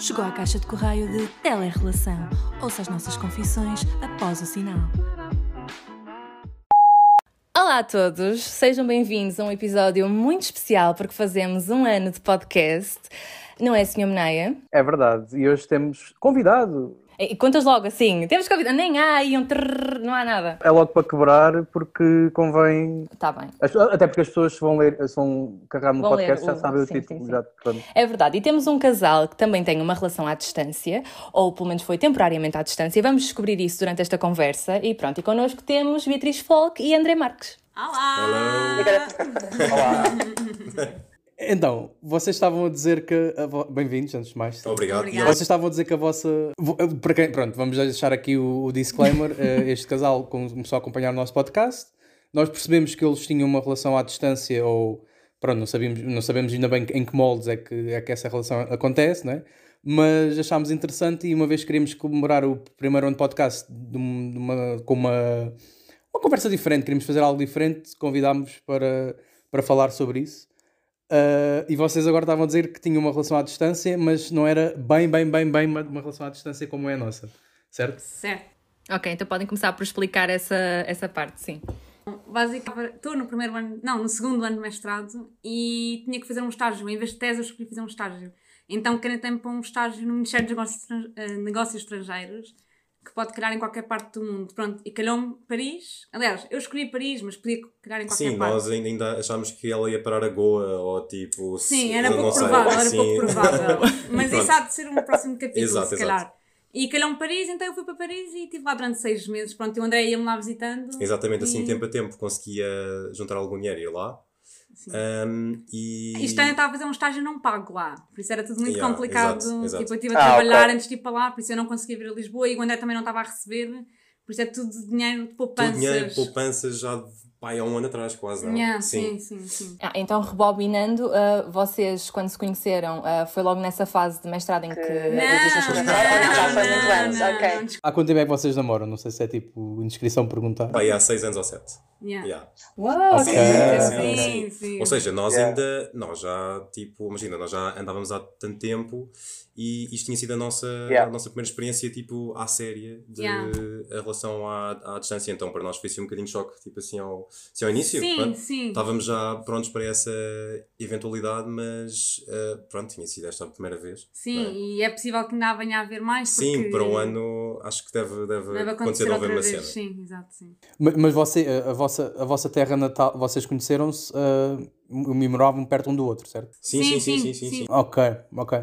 Chegou à caixa de correio de Telerrelação. Ouça as nossas confissões após o sinal. Olá a todos, sejam bem-vindos a um episódio muito especial porque fazemos um ano de podcast. Não é, Sr. Meneia? É verdade, e hoje temos convidado. E contas logo assim, temos convidado, nem há aí um trrr, não há nada. É logo para quebrar porque convém. Está bem. As- Até porque as pessoas vão ler, se vão carregar no Vão podcast já o- sabem o sim, título. sim, sim. Já. É verdade, e temos um casal que também tem uma relação à distância, ou pelo menos foi temporariamente à distância. Vamos descobrir isso durante esta conversa. E pronto, e connosco temos Beatriz Folk e André Marques. Olá! Então, vocês estavam a dizer que. vo- Bem-vindos, antes de mais. Obrigado. Obrigada. Vocês estavam a dizer que a vossa. vo- eh, Para quem, pronto, vamos deixar aqui o, o disclaimer. eh, este casal começou a acompanhar o nosso podcast. Nós percebemos que eles tinham uma relação à distância, ou. Pronto, não sabemos, não sabemos ainda bem em que moldes é que, é que essa relação acontece, não é? Mas achámos interessante e uma vez queríamos comemorar o primeiro ano de podcast de de uma, com uma, uma conversa diferente, queríamos fazer algo diferente, convidámos para, para falar sobre isso. Uh, e vocês agora estavam a dizer que tinham uma relação à distância, mas não era bem, bem, bem, bem uma, uma relação à distância como é a nossa, certo? Certo. Ok, então podem começar por explicar essa, essa parte, sim. Basicamente, estou no primeiro ano, não, no segundo ano de mestrado e tinha que fazer um estágio. Em vez de tese, eu escolhi fazer um estágio. Então, canetei-me para um estágio no Ministério dos Negócios, eh, Negócios Estrangeiros, que pode calhar em qualquer parte do mundo. Pronto, e calhou-me Paris. Aliás, eu escolhi Paris, mas podia calhar em qualquer Sim, parte. nós ainda, achámos que ela ia parar a Goa ou tipo. Sim, era pouco provável, era sim. pouco provável. Mas isso há de ser um próximo capítulo, Exato, se exato. calhar. E calhou-me Paris, então eu fui para Paris e estive lá durante seis meses. Pronto, e o André ia-me lá visitando. Exatamente, assim, E- tempo a tempo, conseguia juntar algum dinheiro e ir lá. Sim. Um, e. Isto ainda estava a fazer um estágio não pago lá, por isso era tudo muito Yeah, complicado. exato, exato. Tipo, eu estive a Ah, trabalhar ok. antes de ir para lá, por isso eu não conseguia vir a Lisboa e o André também não estava a receber, por isso é tudo dinheiro de poupanças. dinheiro, poupanças já de pai há um ano atrás, quase, não? Yeah, sim, sim, sim. Ah, então, rebobinando, ah, vocês, quando se conheceram, ah, foi logo nessa fase de mestrado em que. Não, existem não, coisas- não, já foi muitos não, anos, não, ok. não. Há quanto tempo é que vocês namoram? Não sei se é tipo indiscrição perguntar. Pai, há seis anos ou sete. Yeah. Yeah. Uau, Ok. ok. Sim, sim. Ou seja, nós Yeah. ainda, nós já, tipo, imagina, nós já andávamos há tanto tempo e isto tinha sido a nossa, Yeah. a nossa primeira experiência, tipo, à séria de Yeah. a relação à, à distância. Então, para nós foi assim um bocadinho de choque, tipo assim, ao, assim, ao início. Sim, pronto. sim. Estávamos já prontos para essa eventualidade, mas eh, pronto, tinha sido esta a primeira vez. Sim, é? e é possível que ainda venha a haver mais. Sim, porque para um ano acho que deve, deve, Deve acontecer acontecer outra uma vez. cena. Sim, exato, sim. Ma- Mas você, a, a vossa, a vossa terra natal, vocês conheceram-se uh, e moravam perto um do outro, certo? Sim, sim, sim, sim, sim, sim. Ok, ok.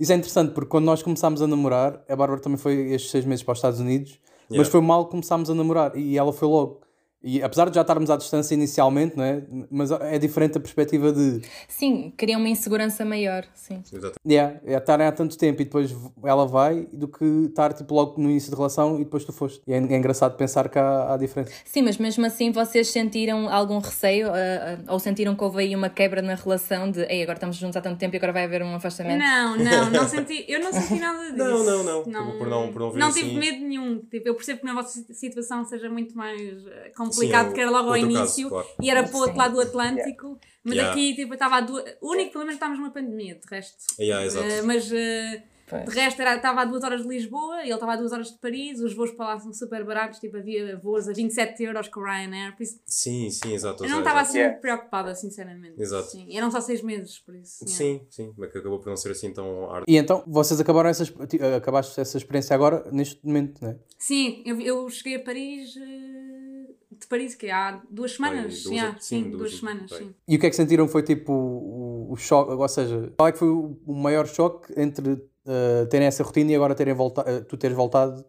Isso é interessante porque quando nós começámos a namorar, a Bárbara também foi estes seis meses para os Estados Unidos, mas Yeah. foi mal que começámos a namorar e ela foi logo. E apesar de já estarmos à distância inicialmente, não é? Mas é diferente a perspectiva de Sim, queriam uma insegurança maior, sim. Exatamente. yeah, é estarem há tanto tempo e depois ela vai do que estar tipo, logo no início de relação e depois tu foste. E é, é engraçado pensar que há, há diferença. Sim, mas mesmo assim vocês sentiram algum receio ah, ah, ou sentiram que houve aí uma quebra na relação de Ei, agora estamos juntos há tanto tempo e agora vai haver um afastamento? Não, não, não senti, eu não senti nada disso. Não, não, não. Acabou por não- por não Não assim. tive medo nenhum. Tipo, eu percebo que na vossa situação seja muito mais eh, complicado, Sim, porque era logo ao caso, início claro. e era para o outro lado do Atlântico. Mas Yeah. aqui, tipo, estava a duas. O único problema é que estávamos numa pandemia, de resto. Yeah. Eh, mas Pois. de resto era, estava a duas horas de Lisboa e ele estava a duas horas de Paris. Os voos para lá são super baratos, tipo, havia voos a 27 euros com o Ryanair. Por isso, Sim, sim, exato. eu não estava assim Yeah. muito preocupada, sinceramente. Exato. Sim. E eram só seis meses, por isso. yeah. Sim, sim, mas que acabou por não ser assim tão árduo. E então vocês acabaram essa, acabaste essa experiência agora, neste momento, não é? Sim, eu, eu cheguei a Paris eh, de Paris que há duas semanas. duas- yeah, sim, sim, duas- duas semanas, sim. E o que é que sentiram foi tipo o, o choque, ou seja, qual é que foi o, maior choque entre uh, terem essa rotina e agora terem volta, uh, tu teres voltado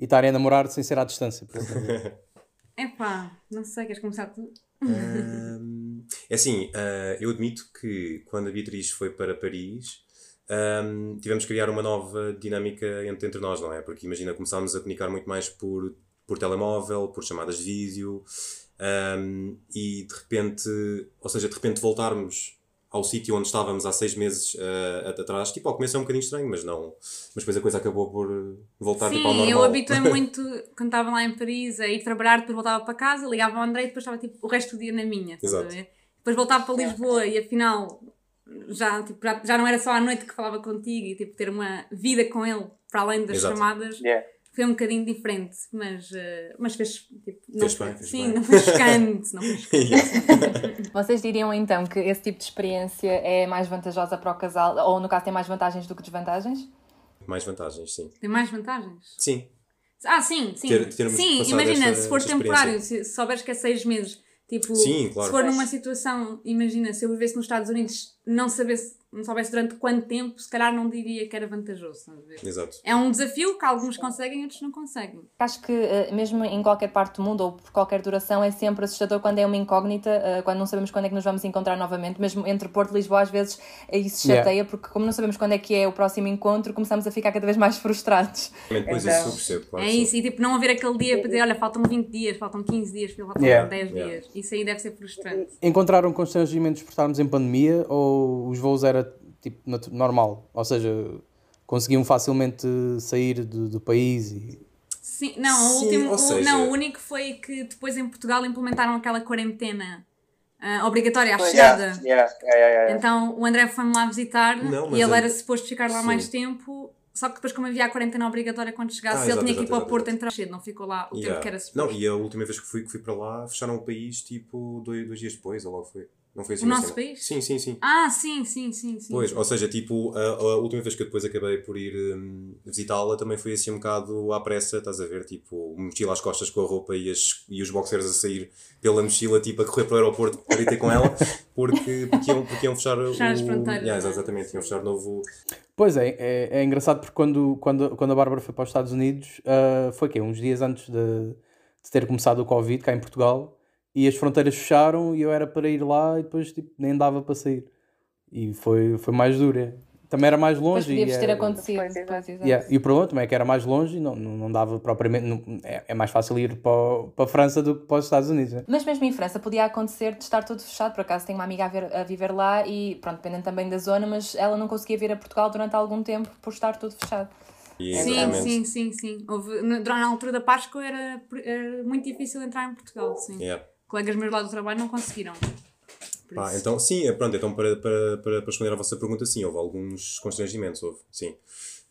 e estarem a namorar sem ser à distância? por exemplo? Epá, não sei, queres começar tu? Ahm, é assim, ah, eu admito que quando a Beatriz foi para Paris, ahm, tivemos que criar uma nova dinâmica entre, entre nós, não é? Porque imagina, começámos a comunicar muito mais por, por telemóvel, por chamadas de vídeo, ahm, e de repente, ou seja, de repente voltarmos ao sítio onde estávamos há seis meses ah, atrás, tipo, ao começo é um bocadinho estranho, mas não. Mas depois a coisa acabou por voltar tipo, ao Sim, normal. eu habituei muito quando estava lá em Paris a ir trabalhar, depois voltava para casa, ligava ao André e depois estava tipo o resto do dia na minha. Exato. Depois voltava para Lisboa e afinal já, tipo, já, já não era só à noite que falava contigo e tipo, ter uma vida com ele para além das Exato. chamadas Yeah. Foi um bocadinho diferente, mas, eh, mas fez, tipo, não Fez bem, fez sim, bem. não foi chocante, não foi chocante. Vocês diriam então que esse tipo de experiência é mais vantajosa para o casal, ou no caso tem mais vantagens do que desvantagens? Mais vantagens, sim. Tem mais vantagens? Sim. Ah, sim, sim. Ter- sim, imagina, esta- se for temporário, se, se souberes que é seis meses, tipo, Sim, claro. se for numa situação, imagina, se eu vivesse nos Estados Unidos, não sabesse, não soubesse durante quanto tempo, se calhar não diria que era vantajoso? Exato. É um desafio que alguns conseguem e outros não conseguem. Acho que eh, mesmo em qualquer parte do mundo ou por qualquer duração é sempre assustador quando é uma incógnita, eh, quando não sabemos quando é que nos vamos encontrar novamente. Mesmo entre Porto e Lisboa, às vezes isso Yeah. chateia, porque como não sabemos quando é que é o próximo encontro, começamos a ficar cada vez mais frustrados. Depois Então, isso eu percebo, claro. é sim. isso, e tipo, não haver aquele dia para dizer, olha, faltam 20 dias, faltam 15 dias, faltam Yeah. 10 Yeah. dias. Isso aí deve ser frustrante. Encontraram constrangimentos por estarmos em pandemia ou os voos era tipo normal? Ou seja, conseguiam facilmente sair do, do país e. Sim, não, o Sim, último, o- seja- não, o único foi que depois em Portugal implementaram aquela quarentena ah, obrigatória à chegada. yeah, yeah, yeah, yeah. Então o André foi-me lá visitar Não, e ele é- era suposto ficar lá Sim. mais tempo. Só que depois, como havia a quarentena obrigatória quando chegasse, Ah, ele exato, tinha que ir para o Porto exato. entrar cedo, não ficou lá o Yeah. tempo que era Não, suposto. e a última vez que fui, que fui para lá, fecharam o país tipo dois, dois dias depois, ou logo foi. Não foi assim O nosso cena. país? Sim, sim, sim. Ah, sim, sim, sim. sim Pois, ou seja, tipo, a, a última vez que eu depois acabei por ir hum, visitá-la também foi assim um bocado à pressa, estás a ver? Tipo, mochila às costas com a roupa e, as, e os boxers a sair pela mochila, tipo, a correr para o aeroporto para ir ter com ela, porque, porque, iam, porque iam fechar, Fechar o... as fronteiras, Yeah, é? exatamente, iam fechar novo... Pois é, é, é engraçado porque quando, quando, quando a Bárbara foi para os Estados Unidos, ah, foi que uns dias antes de, de ter começado o Covid cá em Portugal, e as fronteiras fecharam e eu era para ir lá e depois tipo, nem dava para sair. E foi, foi mais dura. Também era mais Depois longe. e podia-vos ter era- acontecido. Pois, exato. Pois, exato. Yeah, E o problema também é que era mais longe e não, não, dava propriamente. não- é, é mais fácil ir para, para a França do que para os Estados Unidos. né? Mas mesmo em França podia acontecer de estar tudo fechado. Por acaso tenho uma amiga a, ver- a viver lá e, pronto, dependendo também da zona, mas ela não conseguia vir a Portugal durante algum tempo por estar tudo fechado. E, Sim, sim, sim, sim. Houve, na- durante a altura da Páscoa era, era muito difícil entrar em Portugal, sim. Yeah. Colegas meus lá do trabalho não conseguiram. Pá, então, sim, é, pronto, então para, para, para, para responder à vossa pergunta, sim, houve alguns constrangimentos, houve, sim.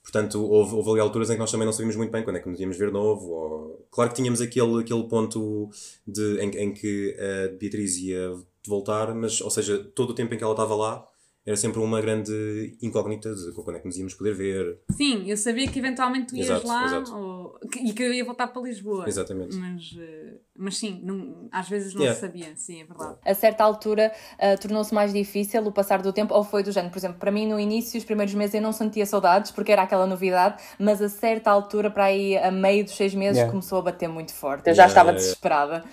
Portanto, houve, houve ali alturas em que nós também não sabíamos muito bem quando é que nos íamos ver novo. Ou... Claro que tínhamos aquele, aquele ponto de, em, em que a Beatriz ia voltar, mas, ou seja, todo o tempo em que ela estava lá era sempre uma grande incógnita de quando é que nos íamos poder ver. Sim, eu sabia que eventualmente tu ias Exato, lá exato. ou- que- e que eu ia voltar para Lisboa. Exatamente. Mas, eh, mas sim, não- às vezes não Yeah. se sabia, sim, é verdade. A certa altura ah, tornou-se mais difícil o passar do tempo, ou foi do género, por exemplo, para mim no início, os primeiros meses eu não sentia saudades, porque era aquela novidade, mas a certa altura, para aí a meio dos seis meses, Yeah. começou a bater muito forte. Eu já estava Yeah, yeah. desesperada.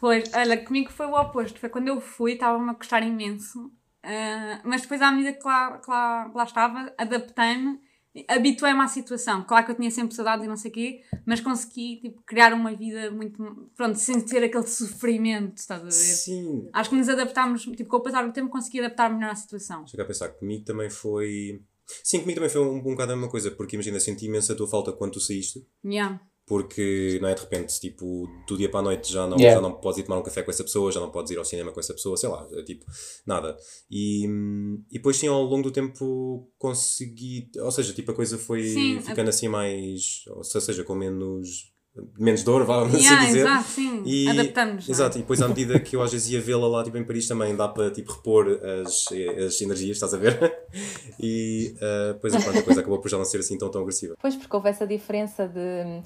Pois, olha, comigo foi o oposto. Foi quando eu fui, estava-me a gostar imenso. Ah, mas depois, à medida que lá, que lá, que lá estava, adaptei-me, habituei-me à situação. Claro que eu tinha sempre saudades e não sei o quê, mas consegui tipo, criar uma vida muito. Pronto, sem ter aquele sofrimento, estás a ver? Sim. Acho que nos adaptámos, tipo, com o passar do tempo consegui adaptar melhor à situação. Chega a pensar que comigo também foi. Sim, comigo também foi um, um bocado a mesma coisa, porque imagina, senti imensa a tua falta quando tu saíste. Yeah. Porque, não é, de repente, tipo, do dia para a noite já não, Yeah. já não podes ir tomar um café com essa pessoa, já não podes ir ao cinema com essa pessoa, sei lá, é tipo, nada. E, e depois, sim, ao longo do tempo consegui, ou seja, tipo, a coisa foi Sim, a- ficando assim mais, ou seja, com menos, menos dor, vamos Yeah, assim dizer. exato, sim. E- Adaptamos. é? Exato, e depois à medida que eu às vezes ia vê-la lá tipo, em Paris também dá para tipo, repor as, as energias, estás a ver? E uh, depois pronto, a coisa acabou por já não ser assim tão, tão agressiva. Pois, porque houve essa diferença de.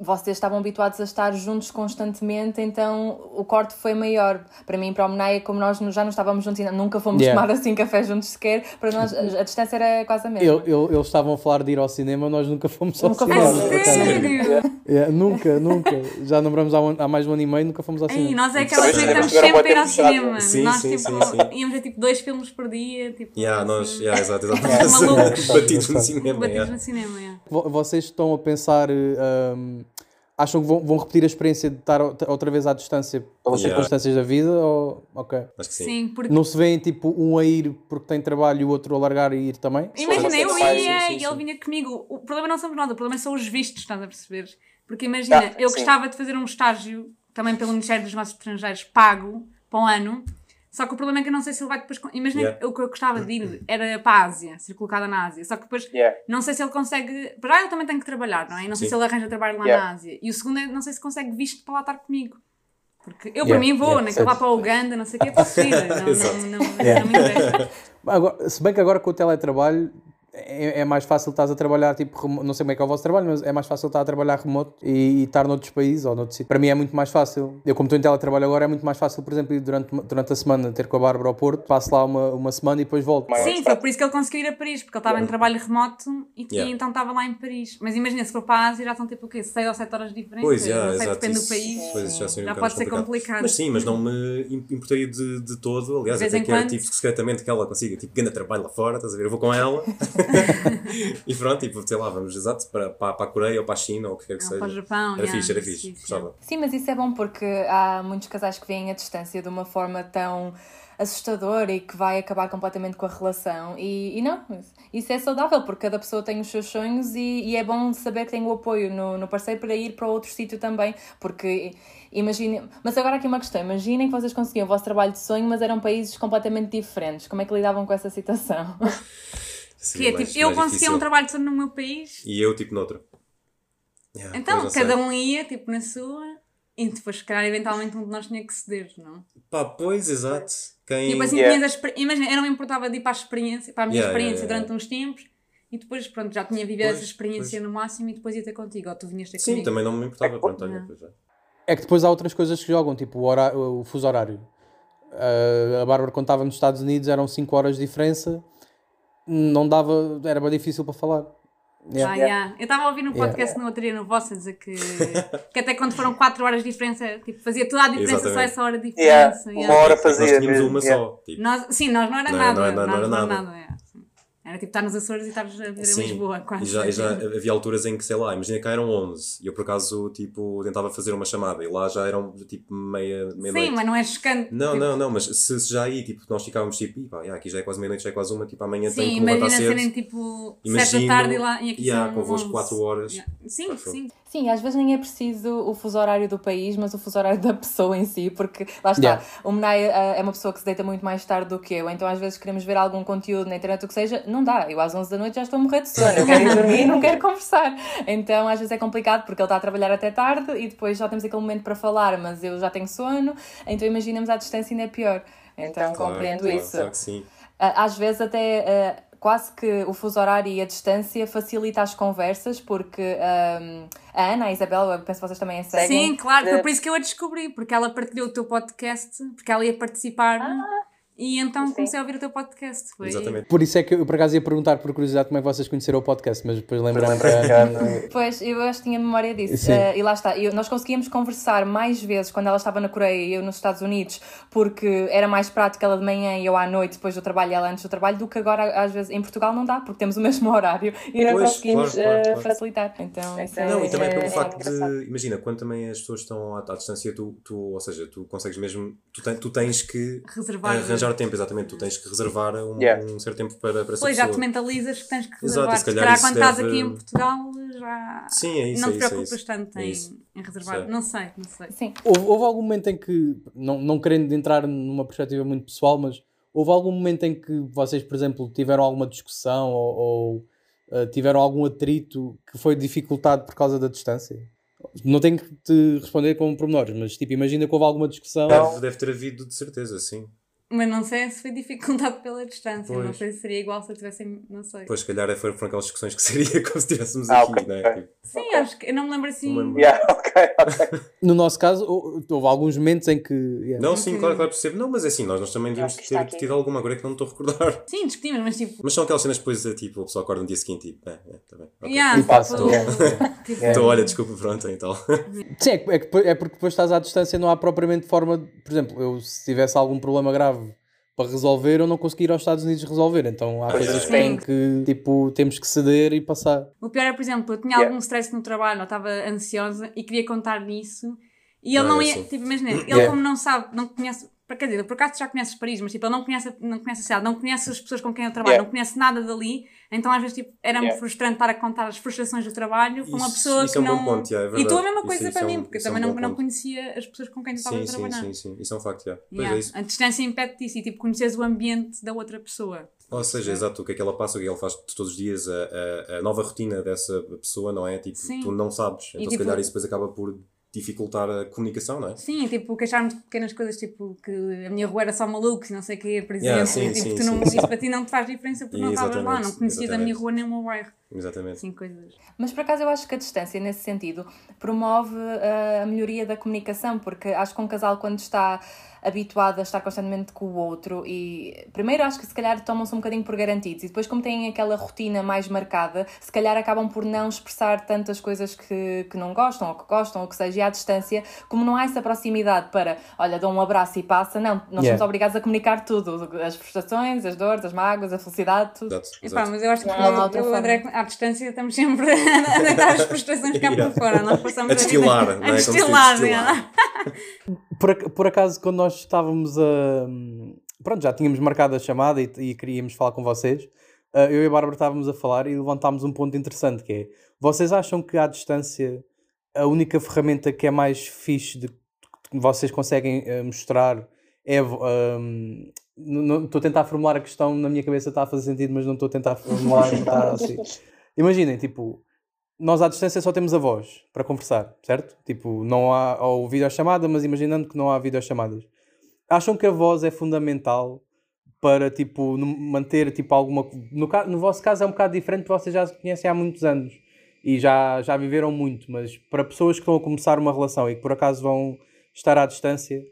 Vocês estavam habituados a estar juntos constantemente, então o corte foi maior. Para mim para o Menaia, como nós já não estávamos juntos, ainda nunca fomos Yeah. tomar assim café juntos sequer, para nós a, a distância era quase a mesma. Eu- eu- eles estavam a falar de ir ao cinema, nós nunca fomos ao Nunca cinema. fomos. acaso. Sério? Yeah, nunca, nunca. Já namoramos há, um- há mais de um ano e meio, nunca fomos ao Ei, cinema. nós é aquelas Talvez que estamos sempre a ir ao cinema. Sim, nós sim, tipo, sim, sim. íamos ver tipo dois filmes por dia. Tipo, Yeah, nós, assim, yeah, exato, Malucos. exato. Batidos no cinema. batidos yeah. no cinema. Yeah. Vo- Vocês estão a pensar. Hum, acham que vão, vão repetir a experiência de estar outra vez à distância pelas Yeah. circunstâncias da vida? Ou... Ok. Acho que sim. Sim, porque Não se vêem tipo um a ir porque tem trabalho e o outro a largar e ir também? Imagina, eu ia sim, e ele vinha comigo. O problema não somos nós, o problema são os vistos, estás a perceber? Porque imagina, Ah, eu sim. gostava de fazer um estágio, também pelo Ministério dos Negócios Estrangeiros, pago, para um ano. Só que o problema é que eu não sei se ele vai depois. Imagina Yeah. o que eu gostava de ir era para a Ásia, ser colocada na Ásia. Só que depois Yeah. não sei se ele consegue. Para já ele também tem que trabalhar, não é? E não sei Sim. se ele arranja trabalho lá Yeah. na Ásia. E o segundo é não sei se consegue visto para lá estar comigo. Porque eu, Yeah, para mim, vou, yeah, né? Que vá para a Uganda, não sei o que, é possível. Não, Exato. não, não, não, me interessa. Agora, se bem que agora com o teletrabalho é, é mais fácil estás a trabalhar, tipo, não sei como é que é o vosso trabalho, mas é mais fácil estar a trabalhar remoto e, e estar noutros países ou noutros sítios. Para mim é muito mais fácil. Eu, como estou em teletrabalho agora, é muito mais fácil, por exemplo, ir durante, durante a semana ter com a Bárbara ao Porto, passo lá uma, uma semana e depois volto. Mais Sim, foi por isso que ele conseguiu ir a Paris, porque ele estava em trabalho remoto e, Yeah. então estava lá em Paris. Mas imagina, se for para a Ásia, já estão tipo o quê? 6 ou 7 horas de diferença? Pois, já, não sei, exato. depende do isso- país. pois, já, um Já bocado pode ser complicado. complicado. Mas sim, mas não me im- importaria de, de todo. Aliás, até quero quando. tipo, secretamente que ela consiga tipo, ganhar trabalho lá fora, estás a ver? Eu vou com ela e pronto, tipo, sei lá, vamos exato para, para, para a Coreia ou para a China ou o que quer que seja. para o Japão, Era yeah, fixe, era fixe. Gostava. Sim, mas isso é bom porque há muitos casais que veem a distância de uma forma tão assustadora e que vai acabar completamente com a relação. E, e não, isso é saudável porque cada pessoa tem os seus sonhos e, e é bom saber que tem o apoio no, no parceiro para ir para outro sítio também. Porque imaginem. Mas agora aqui uma questão: imaginem que vocês conseguiam o vosso trabalho de sonho, mas eram países completamente diferentes. Como é que lidavam com essa situação? Que Seria é mais- tipo, eu conseguia um trabalho só no meu país, E eu, tipo, noutro. Yeah, então pois, cada sei. um ia, tipo, na sua, e depois, se calhar, eventualmente um de nós tinha que ceder, não? Pá, pois, exato. Quem... Tipo assim, Yeah. tinhas a exper- Imagina, eu não me importava de ir para a experiência, para a minha Yeah, experiência yeah, yeah, durante uns tempos, e depois, pronto, já tinha vivido Pois, essa experiência no máximo e depois ia ter contigo, ou tu vinhas ter Sim, comigo. também não me importava. Pronto, olha, Yeah. pois é. É que depois há outras coisas que jogam, tipo o, hora- o fuso horário. Ah, a Bárbara, quando estava nos Estados Unidos, eram 5 horas de diferença, não dava, era bem difícil para falar. Yeah. Ah, yeah. Eu estava a ouvir no podcast no outro dia, no vosso, a dizer que, que até quando foram 4 horas de diferença, tipo, fazia toda a diferença só Exatamente. essa hora de Yeah, diferença. uma yeah. hora Porque nós fazia. tínhamos mesmo, uma yeah. só. Tipo, Nós, sim, nós não era Não, nada. não, não, não nós era não nada. Yeah, sim. Era tipo estar nos Açores e estar a viver em Sim, Lisboa, quase. E já, e já havia alturas em que, sei lá, imagina que cá eram 11 e eu por acaso, tipo, tentava fazer uma chamada e lá já eram, tipo, meia, meia Sim, mas não é chocante. Não, tipo, não, não, mas se, se já aí, tipo, nós ficávamos tipo, "Ih, pá, já, aqui já é quase meia-noite, já é quase uma, tipo, amanhã Sim, que me levantar imagina cedo. serem tipo 7 da Imagino, tarde e, lá, e aqui yeah, são convosco 11. 4 horas. Yeah. Sim, sim. Sim, às vezes nem é preciso o fuso horário do país, mas o fuso horário da pessoa em si, porque lá está, Yeah. o Menai ah, é uma pessoa que se deita muito mais tarde do que eu, então às vezes queremos ver algum conteúdo na internet, o que seja, não dá. Eu às 11 da noite já estou a morrer de sono, eu quero ir dormir e não quero conversar. Então às vezes é complicado porque ele está a trabalhar até tarde e depois já temos aquele momento para falar, mas eu já tenho sono, então imaginamos à distância ainda é pior. Então, Claro, compreendo claro, isso. Claro que sim. Ah, Às vezes até ah, quase que o fuso horário e a distância facilita as conversas, porque ahm, a Ana, a Isabel, eu penso que vocês também a seguem. Sim, claro, foi por isso que eu a descobri, porque ela partilhou o teu podcast, porque ela ia participar e então comecei a ouvir o teu podcast. Foi... Exatamente. Por isso é que eu por acaso ia perguntar por curiosidade como é que vocês conheceram o podcast, mas depois lembrei-me Lembrei-me que- Pois, eu acho que tinha memória disso. Sim. Ah, e lá está, eu- nós conseguíamos conversar mais vezes quando ela estava na Coreia e eu nos Estados Unidos, porque era mais prático ela de manhã e eu à noite, depois do trabalho e ela antes do trabalho, do que agora, às vezes, em Portugal não dá, porque temos o mesmo horário e não Pois, conseguimos claro, claro, claro. facilitar. Então, isso é, Não, e também é- pelo é facto de, imagina, quando também as pessoas estão à, à distância, tu, tu, ou seja, tu consegues mesmo, tu, ten- tu tens que Reservar. arranjar tempo, exatamente, tu tens que reservar um, Yeah. um certo tempo para, para essa Pois, já te pessoa. mentalizas que tens que Exato, reservar. e se Se calhar isso quando estás deve- aqui em Portugal já Sim, é isso, não é te isso, é preocupas isso. tanto É em, isso. em reservar. Sei. Não sei, não sei. Sim. Houve, houve algum momento em que, não, não querendo entrar numa perspectiva muito pessoal, mas houve algum momento em que vocês, por exemplo, tiveram alguma discussão ou, ou, eh, tiveram algum atrito que foi dificultado por causa da distância? Não tenho que te responder com pormenores, mas tipo, imagina que houve alguma discussão. Deve, deve ter havido, de certeza, sim. Mas não sei se foi dificultado pela distância. Não Pois. sei se seria igual se eu tivesse. Não sei. Pois, se calhar é- foram, foram aquelas discussões que seria como se estivéssemos Ah, aqui, ok, não é? Tipo, Sim, acho que eu não me lembro assim. Não lembro. Yeah. No nosso caso, hou- houve alguns momentos em que. yeah. Não, sim, claro, claro, percebo. Não, mas é assim, nós, nós também devíamos ter aqui. tido alguma agora que não me estou a recordar. Sim, discutimos, mas tipo. Mas são aquelas cenas que depois, tipo, o pessoal acorda no dia seguinte e tipo, é, é, tá bem. ok. Yeah, E passa. tipo, Yeah. tipo, Então, olha, desculpa, pronto, então. Sim, é, é, é porque depois estás à distância, não há propriamente forma. de- por exemplo, eu se tivesse algum problema grave para resolver, eu não consegui ir aos Estados Unidos resolver. Então há Pois coisas é. que têm que, tipo, temos que ceder e passar. O pior é, por exemplo, eu tinha Yeah. algum stress no trabalho, eu estava ansiosa e queria contar nisso. E ele não é ia, tipo, imagina, ele Yeah. como não sabe, não conhece, para quer dizer, por acaso tu já conheces Paris, mas tipo, ele não conhece, a- não conhece a cidade, não conhece as pessoas com quem eu trabalho, Yeah. não conhece nada dali, então às vezes tipo, era-me Yeah. frustrante estar a contar as frustrações do trabalho com uma Isso- pessoa isso que é um não. bom ponto, yeah, é e tu a verdade. mesma Isso- coisa isso para é mim, um- porque eu isso é um também não, não conhecia as pessoas com quem tu estavas Sim, a sim, trabalhar. sim, sim. Isso é um facto, yeah. Pois Yeah. é isso. A distância impede disso e tipo, conheces o ambiente da outra pessoa. Ou seja, exato, o que é que ela passa, o que é ela faz todos os dias, a, a, a nova rotina dessa pessoa, não é? Tipo, Sim. tu não sabes. Então, se tipo- calhar, isso depois acaba por dificultar a comunicação, não é? Sim, tipo, queixar-me de pequenas coisas, tipo, que a minha rua era só malucos e não sei o quê, por exemplo. Yeah, sim, tipo, sim, tu não, sim, sim. isso para ti não te faz diferença porque não estavas lá, não conhecias a minha rua nem o meu bairro. Exatamente. Assim, coisas. Mas por acaso eu acho que a distância, nesse sentido, promove uh, a melhoria da comunicação, porque acho que um casal, quando está habituado a estar constantemente com o outro, e primeiro acho que se calhar tomam-se um bocadinho por garantidos, e depois, como têm aquela rotina mais marcada, se calhar acabam por não expressar tantas coisas que, que não gostam, ou que gostam, ou que seja, e à distância, como não há essa proximidade para, olha, dou um abraço e passa, não, nós Yeah. somos obrigados a comunicar tudo, as frustrações, as dores, as mágoas, a felicidade, tudo. Exato, mas eu acho que Não eu, outra eu, forma. André, à distância estamos sempre a deitar as frustrações cá Yeah. por fora. Nós passamos A destilar, não é? A diz, destilar, destilar. yeah. Por, por acaso, quando nós estávamos a. Pronto, já tínhamos marcado a chamada e, e queríamos falar com vocês, ah, eu e a Bárbara estávamos a falar e levantámos um ponto interessante que é: vocês acham que à distância a única ferramenta que é mais fixe de que vocês conseguem ah, mostrar é. não- não- Estou a tentar formular a questão, na minha cabeça está a fazer sentido, mas não estou a tentar formular. está assim. Imaginem, tipo, nós à distância só temos a voz para conversar, certo? Tipo, não há ou videochamada, mas imaginando que não há videochamadas. Acham que a voz é fundamental para, tipo, manter, tipo, alguma... No, no vosso caso é um bocado diferente, porque vocês já se conhecem há muitos anos e já, já viveram muito, mas para pessoas que estão a começar uma relação e que por acaso vão estar à distância,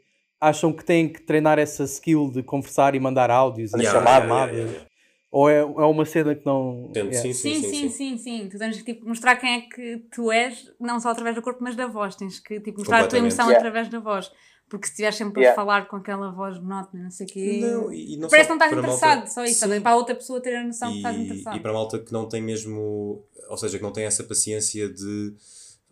acham que têm que treinar essa skill de conversar e mandar áudios e Yeah, yeah, chamadas? yeah, yeah. Ou é, é uma cena que não... Sim, Sim, sim, sim, sim. Tu tens que tipo, mostrar quem é que tu és, não só através do corpo, mas da voz. Tens que tipo, mostrar a tua emoção Yeah. através da voz. Porque se estiveres sempre a falar com aquela voz monótona, não sei o quê. Não, não Parece que não estás interessado, malta- só isso. Também Para a outra pessoa ter a noção que estás interessado. e para a malta que não tem mesmo, ou seja, que não tem essa paciência de,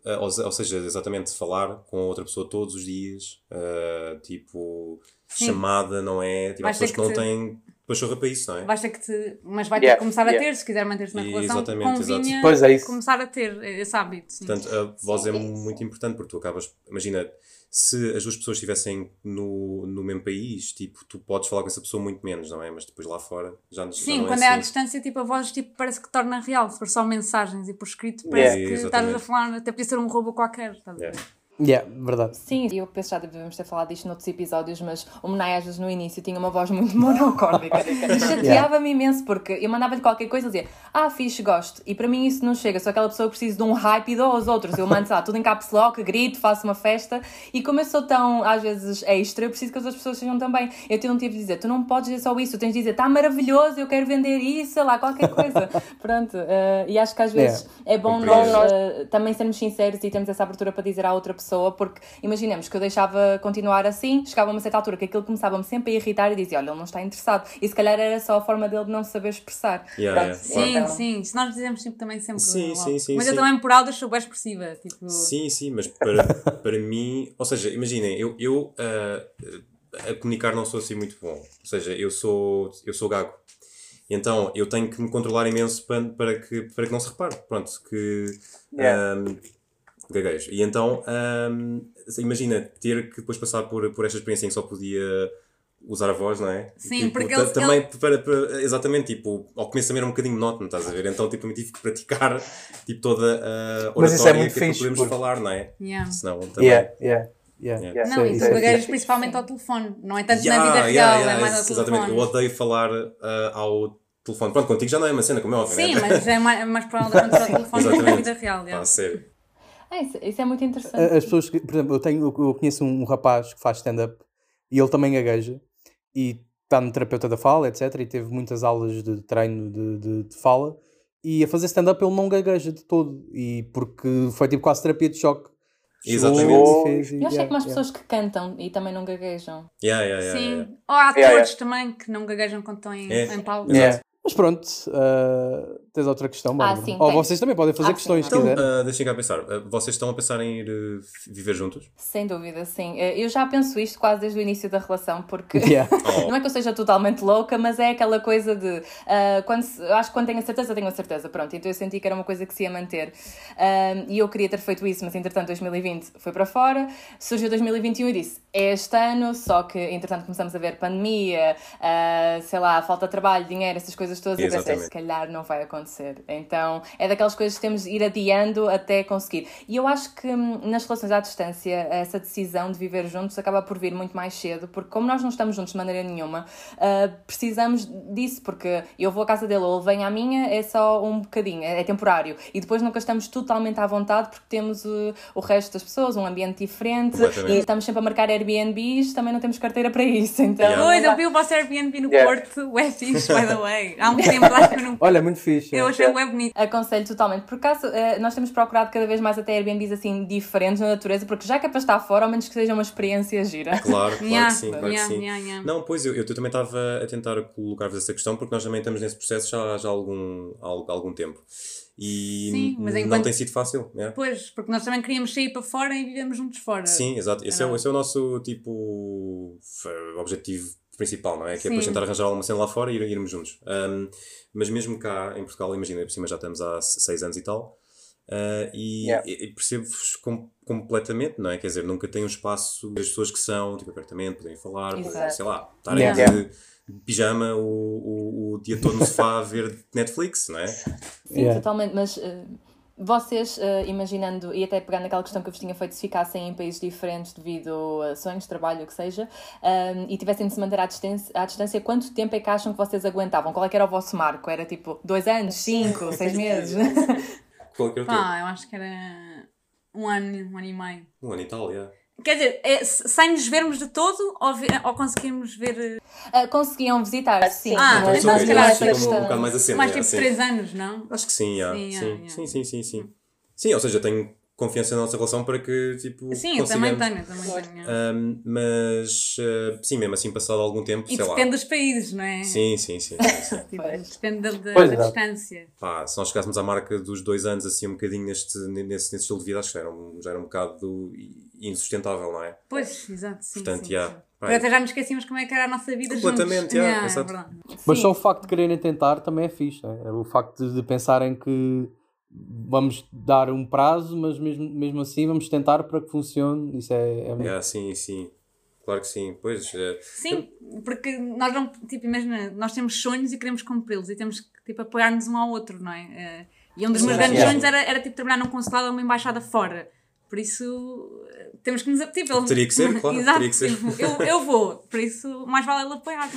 ah, ou, se- ou seja, exatamente falar com a outra pessoa todos os dias, ah, tipo, Sim. chamada, não é? Tipo, pessoas que, que não te- têm pachorra para isso, não é? Basta que te. Mas vai ter Yeah, que começar a yeah. ter, se quiser manter-se na E- relação, exatamente, exato. Pois é isso. começar a ter esse hábito. Sim. Portanto, a voz é muito importante porque tu acabas, imagina, se as duas pessoas estivessem no, no mesmo país, tipo, tu podes falar com essa pessoa muito menos, não é? Mas depois lá fora já, já Sim, não quando é é à assim. distância, tipo, a voz tipo, parece que torna real. Se for só mensagens e por escrito, parece Yeah. que estás Exatamente. a falar, até podia ser um roubo qualquer. Estás a ver? Yeah. Yeah, verdade. Sim, eu penso que já devemos ter falado disto noutros episódios, mas o Menai às vezes no início tinha uma voz muito monocórdica e chateava-me imenso porque eu mandava-lhe qualquer coisa e dizia ah, fixe, gosto. E para mim isso não chega, sou aquela pessoa que precisa de um hype e dou aos outros. Eu mando, sei lá, tudo em caps lock, grito, faço uma festa e como eu sou tão, às vezes, extra, eu preciso que as outras pessoas sejam também. Eu tenho um tipo de dizer, tu não podes dizer só isso, tu tens de dizer, está maravilhoso, eu quero vender isso, sei lá, qualquer coisa. Pronto, eh, e acho que às vezes é bom nós eh, também sermos sinceros e termos essa abertura para dizer à outra pessoa, porque imaginemos que eu deixava continuar assim, chegava a uma certa altura que aquilo começava-me sempre a irritar e dizia: Olha, ele não está interessado. E se calhar era só a forma dele de não saber expressar. Yeah, Pronto, yeah. Sim, então- sim. Se nós dizemos sempre também sempre. Sim, logo. sim, sim, Mas sim. eu também por áudio sou bem expressiva. Tipo, Sim, sim, mas para, para mim, ou seja, imaginem, eu, eu ah, a comunicar não sou assim muito bom. Ou seja, eu sou, eu sou gago. Então eu tenho que me controlar imenso para, para, que, para que não se repare. Pronto, que. Yeah. ahm, gaguejo. E então, ahm, imagina ter que depois passar por, por esta experiência em que só podia usar a voz, não é? Sim, Tipo, porque ele- também para, para- exatamente, tipo, ao começo também era um bocadinho monótono, estás a ver? Então, tipo, eu tive que praticar tipo, toda a Mas isso é oratória muito que é para fixe, podermos porque- falar, não é? yeah. Senão também. Yeah, yeah, yeah. Yeah. Não, Isso é- e tu é gaguejas principalmente ao telefone. Não é tanto na vida real, yeah, é mais ao exatamente. telefone. Eu odeio falar ah, ao telefone. Pronto, contigo já não é uma cena, como é óbvio, Sim, né? mas é mais, é mais provável acontecer ao telefone do que na Exatamente. vida real. yeah. Ah, sério. Ah, isso, isso é muito interessante. As pessoas que, por exemplo, eu, tenho, eu conheço um rapaz que faz stand-up e ele também gagueja e está no terapeuta da fala, etc. E teve muitas aulas de treino de, de, de fala e a fazer stand-up ele não gagueja de todo e porque foi tipo quase terapia de choque. Exatamente. e fez e- Eu acho que é as yeah. pessoas que cantam e também não gaguejam. Yeah, yeah, yeah, Sim. yeah. Ou há atores Yeah, yeah. também que não gaguejam quando estão em, É. em palco. Mas pronto, ah, tens outra questão, Bárbara? sim, Ou tenho. vocês também podem fazer Ah, questões sim, se Então, quiserem. ah, deixem cá pensar. Ah, vocês estão a pensar em ir eh, viver juntos? Sem dúvida, sim. Eu já penso isto quase desde o início da relação, porque Yeah. Oh. não é que eu seja totalmente louca, mas é aquela coisa de ah, quando se- acho que quando tenho a certeza, tenho a certeza. Pronto, então eu senti que era uma coisa que se ia manter. Ah, e eu queria ter feito isso, mas entretanto 2020 foi para fora, surgiu 2021 e disse: é este ano, só que entretanto começamos a ver pandemia, ah, sei lá, falta de trabalho, dinheiro, essas coisas todas. E eu pensei: Exatamente. se calhar não vai acontecer. Então é daquelas coisas que temos de ir adiando até conseguir. E eu acho que hum, nas relações à distância, essa decisão de viver juntos acaba por vir muito mais cedo, porque como nós não estamos juntos de maneira nenhuma, ah, precisamos disso, porque eu vou à casa dele ou ele vem à minha, é só um bocadinho, é, é temporário. E depois nunca estamos totalmente à vontade porque temos uh, o resto das pessoas, um ambiente diferente, e estamos sempre a marcar Airbnbs, também não temos carteira para isso. Então, Yeah. Pois, eu vi o vosso Airbnb no Yeah. Porto, é fixe, by the way. Há um tempo lá que eu não. Olha, muito fixe. Eu achei bem bonito. Aconselho totalmente. Por acaso, eh, nós temos procurado cada vez mais até Airbnbs assim diferentes na natureza, porque já que é para estar fora, ao menos que seja uma experiência gira. Claro, claro Yeah, que sim, claro yeah, que sim. yeah, yeah. Não, pois eu, eu também estava a tentar colocar-vos essa questão porque nós também estamos nesse processo já, já há algum, há algum tempo. E Sim, mas não enquanto- tem sido fácil, né? Pois, porque nós também queríamos sair para fora e vivemos juntos fora. Sim, exato. Esse é, o- Era- esse é o nosso tipo objetivo principal, não é? Que é Sim. depois tentar arranjar alguma cena lá fora e ir- irmos juntos. Um, mas mesmo cá em Portugal, imagina, por cima já estamos há se- seis anos e tal. uh, e, Yeah. e- percebo-vos com- completamente, não é? Quer dizer, nunca tem um espaço das pessoas que são, tipo, abertamente, podem falar, sei lá, estarem Yeah. de, de pijama o, o, o dia todo no sofá a ver Netflix, não é? Sim, Yeah. totalmente, mas eh, vocês, eh, imaginando, e até pegando aquela questão que eu vos tinha feito, se ficassem em países diferentes devido a sonhos, trabalho, o que seja, eh, e tivessem de se manter à distância, à distância, quanto tempo é que acham que vocês aguentavam? Qual é que era o vosso marco? Era tipo dois anos, cinco, seis meses? Qual é que era o teu? Pá, eu acho que era um ano, um ano e meio. Um ano e tal, yeah. Quer dizer, é, se- sem nos vermos de todo ou, ve- ou conseguirmos ver Ah, conseguiam visitar, sim. Ah, mas então se calhar fica um, um bocado mais a cena. mais yeah, tipo sim. 3 anos, não? Acho que sim, yeah. Sim, sim, yeah, yeah. sim, sim, sim, sim. Sim, ou seja, tenho confiança na nossa relação para que, tipo, Sim, eu também consigamos. tenho, eu também tenho. Ahm, mas, ah, sim, mesmo assim, passado algum tempo, e sei lá. depende dos países, não é? Sim, sim, sim. sim, sim. Tipo, Pois. depende da, da- Pois, da exato. distância. Pá, se nós chegássemos à marca dos dois anos, assim, um bocadinho neste, nesse, nesse estilo de vida, acho que já era um, já era um bocado insustentável, não é? Pois, exato, sim. Portanto, sim, yeah, sim. já nos esquecíamos como é que era a nossa vida Completamente, juntos. yeah, é. Mas só o facto de quererem tentar também é fixe, não é? O facto de pensarem que vamos dar um prazo, mas mesmo, mesmo assim vamos tentar para que funcione. Isso é, é yeah, sim, sim. Claro que sim. Pois, eh, Sim, porque nós não, tipo, imagina, nós temos sonhos e queremos cumpri-los e temos que, tipo, apoiar-nos um ao outro, não é? Eh, E um dos meus grandes sim. sonhos era, era, tipo, trabalhar num consulado ou uma embaixada fora. Por isso, temos que nos... Tipo, ele- Teria que ser, claro, Exato, teria que ser. eu, eu vou, por isso, mais vale ele apoiar.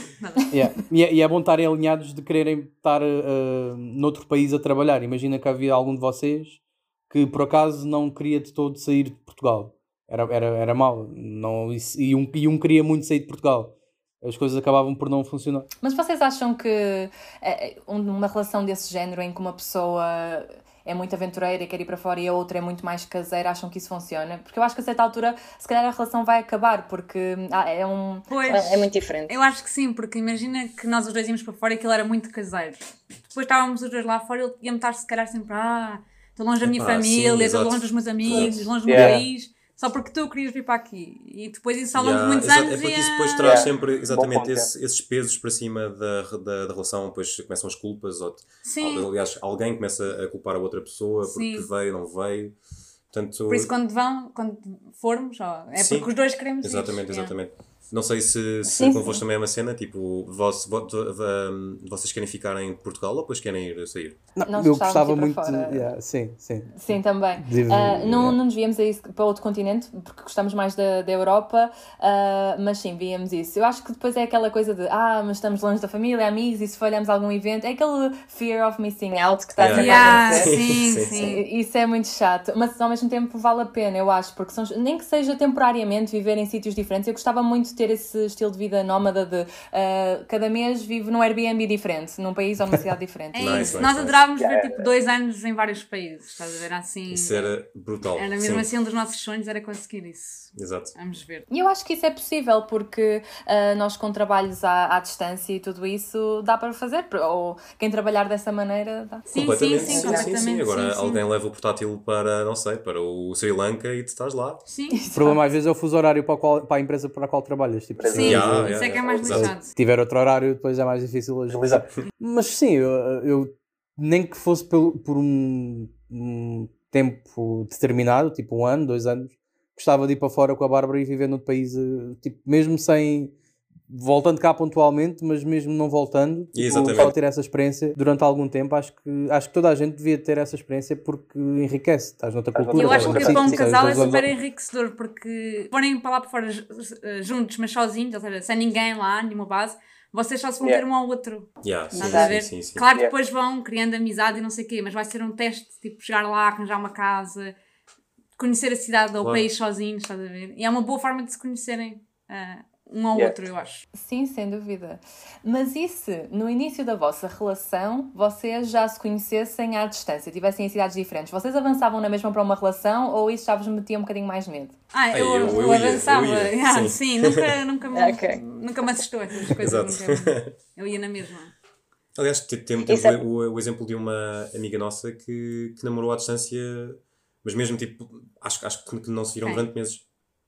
Yeah. E, é, e é bom estarem alinhados de quererem estar uh, noutro país a trabalhar. Imagina que havia algum de vocês que por acaso não queria de todo sair de Portugal. Era, era, era mau. Não, e, um, e um queria muito sair de Portugal. As coisas acabavam por não funcionar. Mas vocês acham que eh, uma relação desse género em que uma pessoa é muito aventureira e quer ir para fora e a outra é muito mais caseira, acham que isso funciona? Porque eu acho que a certa altura, se calhar a relação vai acabar, porque ah, é um. Pois, É muito diferente. eu acho que sim, porque imagina que nós os dois íamos para fora e aquilo era muito caseiro. Depois estávamos os dois lá fora e ele ia-me estar se calhar sempre, ah, estou longe da minha Epá, família, sim, estou longe dos meus amigos, longe do Yeah. meu país, só porque tu querias vir para aqui. E depois isso ao longo Yeah, de muitos anos É porque isso depois traz Yeah. sempre exatamente ponto, esse- esses pesos para cima da, da, da relação, depois começam as culpas, ou, Sim, aliás, alguém começa a culpar a outra pessoa porque Sim. veio, não veio. Portanto, por isso quando vão, quando formos, ó, é Sim. porque os dois queremos exatamente, ir. Yeah. Não sei se, se Sim, convosco também é uma cena, tipo, vós, vo- vo- um, vocês querem ficar em Portugal ou depois querem ir sair? Não, Nós eu gostávamos gostava de ir para muito. fora. yeah, sim, sim. Sim, também. De- Ah, não, yeah. não nos víamos a isso para outro continente, porque gostamos mais da, da Europa, ah, mas sim, víamos isso. Eu acho que depois é aquela coisa de, ah, mas estamos longe da família, amigos, e se falhamos algum evento, é aquele fear of missing out que está Yeah. a Yeah, acontecer. sim, Sim, sim. Sim, Isso é muito chato, mas ao mesmo tempo vale a pena, eu acho, porque são, nem que seja temporariamente viver em sítios diferentes. Eu gostava muito de ter esse estilo de vida nómada de ah, cada mês vive num Airbnb diferente, num país ou numa cidade diferente. É isso. nice, Nós nice. adorávamos Yeah, ver tipo dois anos em vários países, estás a ver? Assim. Isso era brutal. Era mesmo Sim, assim um dos nossos sonhos era conseguir isso. Exato. Vamos ver. E eu acho que isso é possível porque ah, nós com trabalhos à, à distância e tudo isso dá para fazer, ou quem trabalhar dessa maneira dá. Sim, sim, completamente. sim, sim, sim, completamente. Agora sim, sim. alguém leva o portátil para, não sei, para o Sri Lanka e tu estás lá. Sim, O problema às vezes é o fuso horário para, a qual- para a empresa para a qual trabalhas. Tipo, sim. Yeah, isso yeah, é que é mais lixado. Se tiver outro horário, depois é mais difícil agilizar. Mas sim, eu, eu- nem que fosse pelo- por um, um tempo determinado, tipo um ano, dois anos, gostava de ir para fora com a Bárbara e viver noutro país, eh, tipo, mesmo sem. Voltando cá pontualmente, mas mesmo não voltando, tipo, só ter essa experiência durante algum tempo, acho que, acho que toda a gente devia ter essa experiência porque enriquece, estás noutra cultura. Eu acho que sim, para um sim, casal é super enriquecedor porque forem para lá para fora eh, juntos, mas sozinhos, ou seja, sem ninguém lá, nenhuma base, vocês só se vão Yeah. ter um ao outro. Yeah, sim, a sim, ver? sim, sim. Claro que Yeah. depois vão criando amizade e não sei o quê, mas vai ser um teste, tipo, chegar lá, arranjar uma casa, conhecer a cidade ou o Claro. país sozinhos, estás a ver? E é uma boa forma de se conhecerem ah, um ao Yeah. outro, eu acho. Sim, sem dúvida. Mas e se no início da vossa relação vocês já se conhecessem à distância, tivessem em cidades diferentes? Vocês avançavam na mesma para uma relação ou isso já vos metia um bocadinho mais medo? Ah, Ai, eu, eu- eu, eu avançava. eu ia, Ah, sim. sim, nunca, nunca, me, Ok. nunca me assustou essas coisas. Exato. nunca- eu ia na mesma. Aliás, te- temos Isso é- o, o exemplo de uma amiga nossa que, que namorou à distância, mas mesmo tipo, acho, acho que não se viram Quem? durante meses.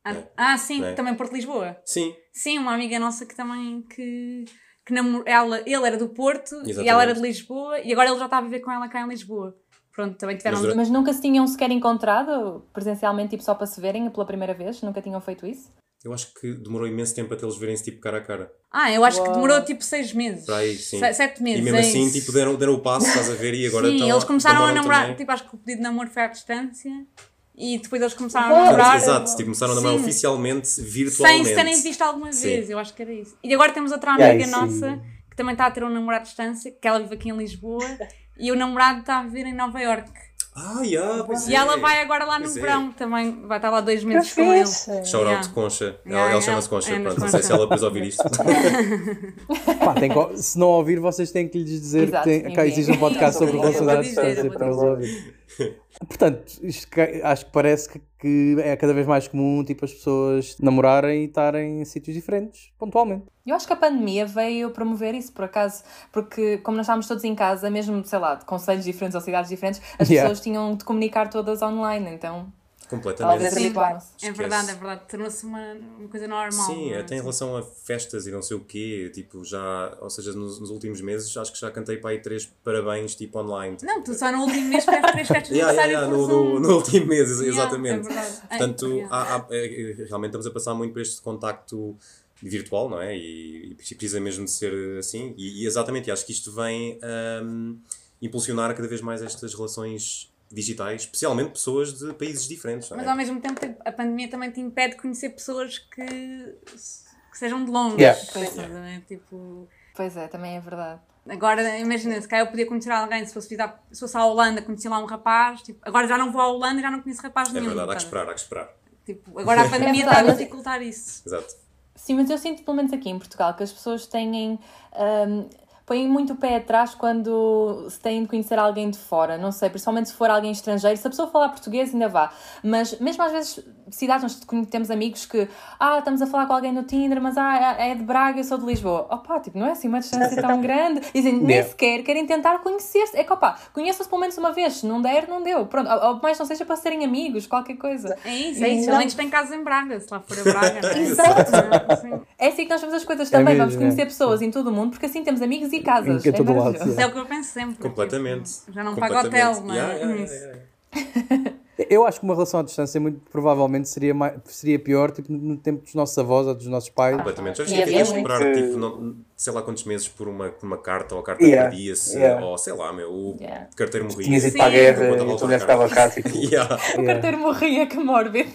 Ah, É. ah, sim, É. também Porto Lisboa. Sim, Sim, uma amiga nossa que também que, que namor... ela, ele era do Porto e Exatamente. ela era de Lisboa e agora ele já está a viver com ela cá em Lisboa. Pronto, também tiveram. Mas durante- Mas nunca se tinham sequer encontrado presencialmente, tipo só para se verem pela primeira vez? Nunca tinham feito isso? eu acho que demorou imenso tempo até eles verem-se tipo cara a cara. Ah, eu acho que Uau. demorou tipo seis meses. Para aí, sim. Se- Sete meses. E mesmo é assim, isso. tipo, deram, deram o passo, estás a ver, e agora Sim, estão eles começaram a namorar. também. Tipo, acho que o pedido de namoro foi à distância e depois eles começaram Boa. a namorar. Exato, tipo, começaram a namorar Sim. oficialmente, Sem virtualmente. se terem visto alguma Sim. vez, eu acho que era isso. E agora temos outra Yeah, amiga isso- nossa que também está a ter um namorado à distância, que ela vive aqui em Lisboa, e o namorado está a viver em Nova York. Ah, yeah, pois E é. ela vai agora lá no Pois é. verão também, vai estar lá dois Que meses com ele. Shout out Yeah. Concha. Ela, Yeah, ela chama-se yeah. Concha, É, pronto. Não sei se ela depois ouvir isto. Pá, tem que- se não ouvir, vocês têm que lhes dizer Exato, que, tem, sim. existe um podcast sobre vou para eles dizer. Portanto, isto que- acho que parece que, que é cada vez mais comum tipo, as pessoas namorarem e estarem em sítios diferentes, pontualmente. Eu acho que a pandemia veio promover isso, por acaso, porque como nós estávamos todos em casa, mesmo, sei lá, de conselhos diferentes ou cidades diferentes, as Yeah. pessoas tinham de comunicar todas online, então Completamente. Sim. habituaram-se. É verdade, é verdade. Tornou-se uma, uma coisa normal. Sim, é? até em relação a festas e não sei o quê, tipo, já, ou seja, nos, nos últimos meses, acho que já cantei para aí três parabéns, tipo, online. Não, tu só no último mês fizeste três festas de Yeah, yeah, yeah, no, no, no último mês, Yeah, exatamente. é. É, Portanto, yeah. há- há- é, é, realmente estamos a passar muito por este contacto virtual, não é? E, e precisa mesmo de ser assim. E, e exatamente, e acho que isto vem ahm, impulsionar cada vez mais estas relações digitais, especialmente pessoas de países diferentes, não é? Mas ao mesmo tempo a pandemia também te impede de conhecer pessoas que, que sejam de longe. Yeah. Estás a ver? Tipo, Pois é, também é verdade. agora imagina, se calhar eu podia conhecer alguém, se fosse, visitar- se fosse à Holanda, conhecer lá um rapaz, tipo, agora já não vou à Holanda e já não conheço rapaz É nenhum. verdade, há que esperar, há que esperar. Tipo, agora a pandemia É está a dificultar isso. Exato. Sim, mas eu sinto, pelo menos aqui em Portugal, que as pessoas têm. hum, põem muito o pé atrás quando se têm de conhecer alguém de fora. Não sei, principalmente se for alguém estrangeiro. Se a pessoa falar português, ainda vá. Mas mesmo às vezes, cidades onde temos amigos que. Ah, estamos a falar com alguém no Tinder, mas ah, é de Braga, eu sou de Lisboa. Opá, tipo, não é assim uma distância tão grande. Dizem, nem Yeah. sequer querem tentar conhecer-se. É que, opá, conheçam-se pelo menos uma vez. Se não der, não deu. Pronto, ou ou mais não seja para serem amigos, qualquer coisa. É isso, é isso. Além de tem casa em Braga, se lá for a Braga. não é? Exato. Sim. É assim que nós fazemos as coisas É também. mesmo, Vamos conhecer é. pessoas em todo o mundo, porque assim temos amigos e casas. Em É todo lado, é o que eu penso sempre. Completamente. Tipo, já não pago hotel, não é? Yeah, yeah, yeah, yeah. Eu acho que uma relação à distância muito provavelmente seria, mais, seria pior tipo, no tempo dos nossos avós ou dos nossos pais. Completamente. Já tinha que yeah, esperar, tipo, não- sei lá quantos meses por uma, por uma carta, ou a carta Yeah, perdia-se, yeah. ou sei lá, meu, o Yeah. carteiro morria. Tinhas ido para a guerra e a tu já casa. cá, tipo, Yeah. O carteiro morria, que mórbido.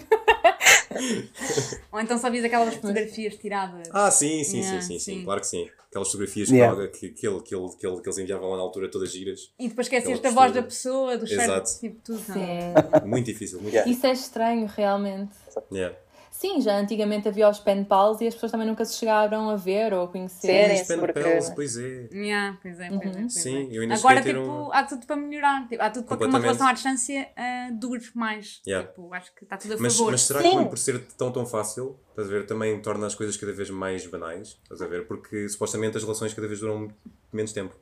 Ou então só vis aquelas fotografias tiradas. Ah, sim, sim, Yeah, sim, sim, sim, sim. claro que sim. Aquelas fotografias Yeah. que, que, que, ele- que, ele- que, ele- que eles enviavam lá na altura todas giras. E depois esqueceste a voz da pessoa, do cheiro, Exato. tipo tudo. não Sim. é? Muito difícil, muito Yeah. Isso é estranho, realmente. difícil. Yeah. Sim, já antigamente havia os pen pals e as pessoas também nunca se chegaram a ver ou a conhecer. Serem. Os pen pals, pois é. Yeah, pois é, pois é, pois Sim, é. eu ainda Agora, tipo, um- há tudo para melhorar. Tipo, há tudo para que uma relação à distância ah, dure mais. Yeah. Tipo, acho que está tudo a Mas, favor. mas será Sim. que por ser tão tão fácil, estás a ver, também torna as coisas cada vez mais banais, estás a ver? Porque supostamente as relações cada vez duram menos tempo.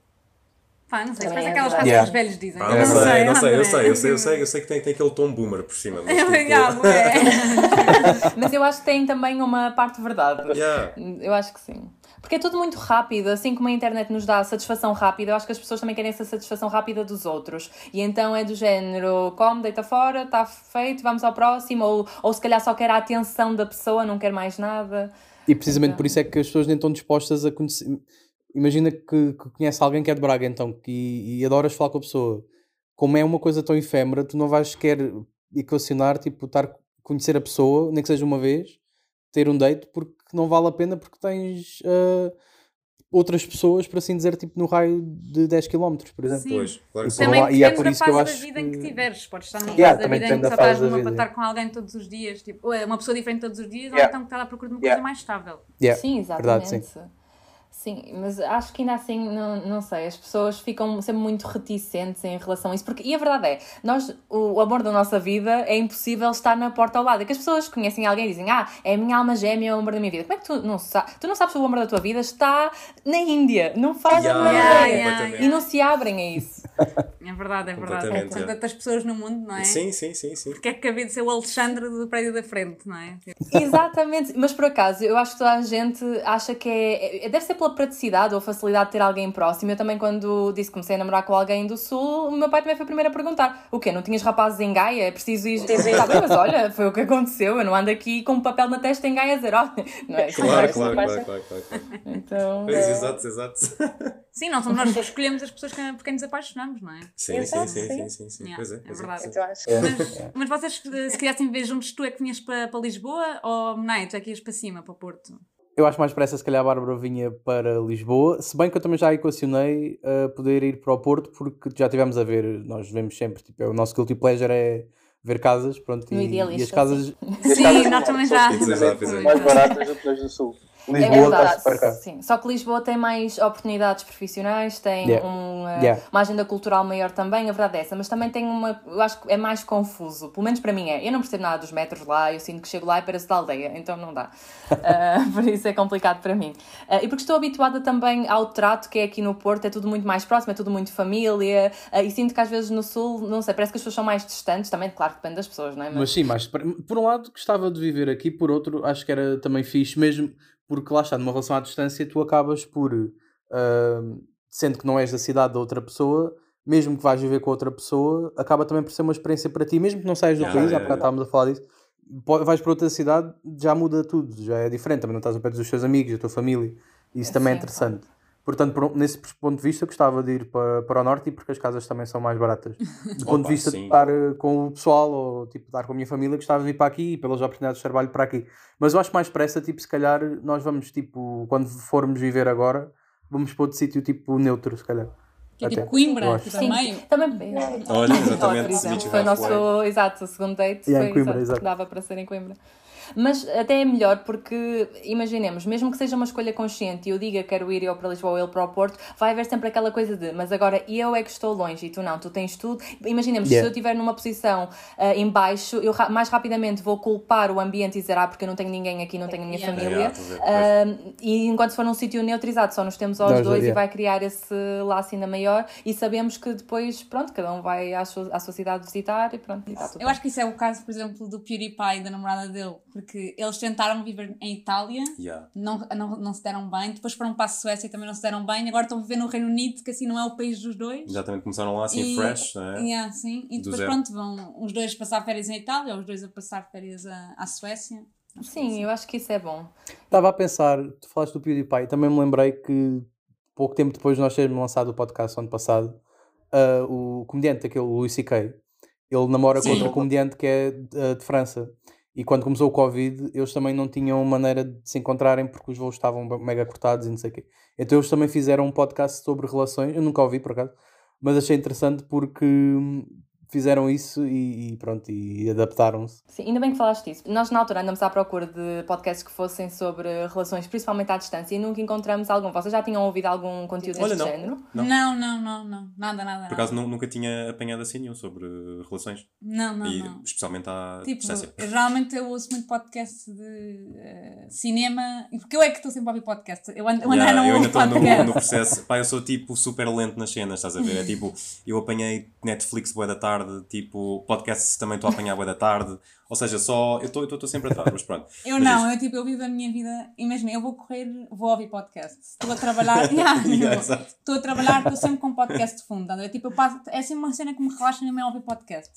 Pá, não sei, parece é aquelas coisas que os velhos dizem. Ah, Eu não, sei, não sei, eu sei, eu sei, eu sei, eu sei que tem, tem aquele tom boomer por cima. Mas, tipo, Yeah, bué. Mas eu acho que tem também uma parte de verdade. yeah. Eu acho que sim. Porque é tudo muito rápido, assim como a internet nos dá satisfação rápida, eu acho que as pessoas também querem essa satisfação rápida dos outros. E então é do género, come, deita fora, está feito, vamos ao próximo, ou, ou se calhar só quer a atenção da pessoa, não quer mais nada. E precisamente por isso é que as pessoas nem estão dispostas a conhecer. Imagina que, que conhece alguém que é de Braga, então, que, e adoras falar com a pessoa. Como é uma coisa tão efêmera, tu não vais sequer equacionar, tipo, estar conhecer a pessoa, nem que seja uma vez, ter um date, porque não vale a pena, porque tens ah, outras pessoas, por assim dizer, tipo, no raio de 10 km, por exemplo. Sim. Pois, claro que E sim. Lá- e é depende por da isso que eu fase da acho vida em que tiveres. Podes estar numa Yeah, fase da vida em que depende só da fase estás da numa para estar com alguém todos os dias, tipo, ou é uma pessoa diferente todos os dias, ou Yeah. então que está à procura de uma Yeah. coisa mais estável. Yeah, Sim, verdade, exatamente. sim. Sim, mas acho que ainda assim, não, não sei, as pessoas ficam sempre muito reticentes em relação a isso, porque, e a verdade é, nós, o, o amor da nossa vida é impossível estar na porta ao lado, é que as pessoas conhecem alguém e dizem, ah, é a minha alma gêmea, é o amor da minha vida. Como é que tu não sabes? Tu não sabes o amor da tua vida está na Índia, não faz a Yeah, menor yeah, yeah. E não se abrem a isso. É verdade, é verdade. É. tantas pessoas no mundo, não é? Sim, sim, sim, sim. Porque é que acabei de ser o Alexandre do prédio da frente, não é? Exatamente, mas por acaso eu acho que toda a gente acha que é. é- Deve ser pela praticidade ou facilidade de ter alguém próximo. Eu também, quando disse que comecei a namorar com alguém do Sul, o meu pai também foi o primeiro a perguntar: o quê? Não tinhas rapazes em Gaia? É preciso ir. Tá bem, mas olha, foi o que aconteceu. Eu não ando aqui com um papel na testa em Gaia a dizer: olha, não é? Claro, claro, claro, claro, claro, claro. Então. Pois, exato, exato. Sim, não somos nós que escolhemos as pessoas por quem nos apaixonamos, não é? Sim, sim, sim, sim. sim, sim, sim. Yeah, Pois é, é é. verdade. Mas, mas vocês, eh, se quisessem viver juntos, tu é que vinhas para, para Lisboa ou Menai, tu é que ias para cima, para Porto? Eu acho mais pressa, se calhar, a Bárbara vinha para Lisboa, se bem que eu também já equacionei a poder ir para o Porto, porque já tivemos a ver, nós vemos sempre, tipo, é o nosso guilty pleasure é ver casas, pronto, e, e as casas, Sim, casas nós também já. Mais baratas do que as do Sul. É Lisboa está verdade, super sim. Só que Lisboa tem mais oportunidades profissionais, tem Yeah. um, uh, Yeah. uma agenda cultural maior também, a verdade é essa, mas também tem uma. Eu acho que é mais confuso, pelo menos para mim é. Eu não percebo nada dos metros lá, eu sinto que chego lá e pareço da aldeia, então não dá. Uh, por isso é complicado para mim. Uh, e porque estou habituada também ao trato que é aqui no Porto, é tudo muito mais próximo, é tudo muito família, uh, e sinto que às vezes no Sul, não sei, parece que as pessoas são mais distantes, também, claro que depende das pessoas, não é? mas sim, mas por um lado gostava de viver aqui, por outro acho que era também fixe, mesmo porque lá está, numa relação à distância tu acabas por, ah, sendo que não és da cidade da outra pessoa, mesmo que vais viver com outra pessoa, acaba também por ser uma experiência para ti, mesmo que não saias do Yeah, país, há yeah, bocado estávamos a falar disso, vais para outra cidade, já muda tudo, já é diferente, também não estás ao pé dos teus amigos, da tua família, isso também é Sim, interessante. Portanto, por- nesse ponto de vista, gostava de ir para, para o norte e porque as casas também são mais baratas. Do ponto Opa, de vista sim. de estar eh, com o pessoal ou tipo, estar com a minha família, gostava de vir para aqui e pelas oportunidades de trabalho para aqui. Mas eu acho mais pressa, tipo, se calhar nós vamos, tipo, quando formos viver agora, vamos para outro sítio, tipo, neutro, se calhar. Que é Até. tipo Eu Coimbra, Sim, meio. também. Olha, exatamente, foi o nosso, exato, o segundo date Yeah, em foi, Coimbra, exato, exato. dava para ser em Coimbra. Mas até é melhor porque, imaginemos, mesmo que seja uma escolha consciente e eu diga quero ir eu para Lisboa ou ele para o Porto, vai haver sempre aquela coisa de, mas agora eu é que estou longe e tu não, tu tens tudo. Imaginemos, Yeah. se eu estiver numa posição ah, em baixo, eu ra- mais rapidamente vou culpar o ambiente e dizer, ah, porque eu não tenho ninguém aqui, não tenho a minha Yeah. família. Yeah? Ah, e enquanto se for num sítio neutralizado, só nos temos aos Nós, dois e vai criar esse laço ainda maior e sabemos que depois, pronto, cada um vai à sua, à sua cidade visitar e pronto, e está tudo Eu acho que isso é o caso, por exemplo, do PewDiePie e da namorada dele, porque eles tentaram viver em Itália, Yeah. não, não, não se deram bem, depois foram para a Suécia e também não se deram bem, agora estão a viver no Reino Unido, que assim não é o país dos dois. Exatamente, começaram lá assim E- fresh, não é? Yeah, sim. E Do depois, zero. pronto, vão os dois passar férias em Itália, os dois a passar férias a- à Suécia. Sim, eu acho que isso é bom. Estava a pensar, tu falaste do PewDiePie, também me lembrei que pouco tempo depois de nós termos lançado o podcast ano passado, ah, o comediante, aquele Louis C.K., ele namora com Sim. outro comediante que é ah, de França. E quando começou o Covid, eles também não tinham maneira de se encontrarem porque os voos estavam mega cortados e não sei o quê. Então eles também fizeram um podcast sobre relações, eu nunca ouvi por acaso, mas achei interessante porque hum, fizeram isso e, e pronto, e adaptaram-se. Sim, ainda bem que falaste disso. Nós, na altura, andamos à procura de podcasts que fossem sobre relações, principalmente à distância, e nunca encontramos algum. Vocês já tinham ouvido algum conteúdo Olha, deste não. género? Não. Não, não, não, não. Nada, nada. Por acaso nu- nunca tinha apanhado assim nenhum sobre relações. Não, não, e não. especialmente à Tipo, distância. eu, geralmente eu ouço muito podcast de eh, cinema, e porque eu é que estou sempre a ouvir podcast. Eu ando, eu Yeah, não eu ainda estou no, no processo. Pá, eu sou tipo super lento nas cenas, estás a ver? É tipo, eu apanhei Netflix boa da tarde, tipo, podcasts também estou a apanhar boa da tarde. Ou seja, só. Eu estou sempre atrás, mas pronto. Eu Mas não, isto- eu tipo, eu vivo a minha vida. Imagina, eu vou correr, vou ouvir podcast. Estou a trabalhar. Yeah, Yeah, exato. Estou a trabalhar, estou sempre com podcast de fundo. a ver? Tipo, passo, é sempre uma cena que me relaxa mesmo é ouvir podcast.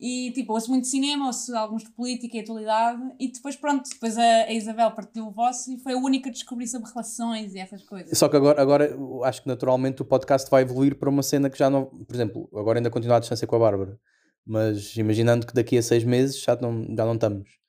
E tipo, ouço muito cinema, ouço alguns de política e atualidade. E depois, pronto, depois a, a Isabel partilhou o vosso e foi a única a descobrir sobre relações e essas coisas. Só que agora, agora acho que naturalmente o podcast vai evoluir para uma cena que já não. Por exemplo, agora ainda continua à distância com a Bárbara, mas imaginando que daqui a seis meses já não, já não estamos.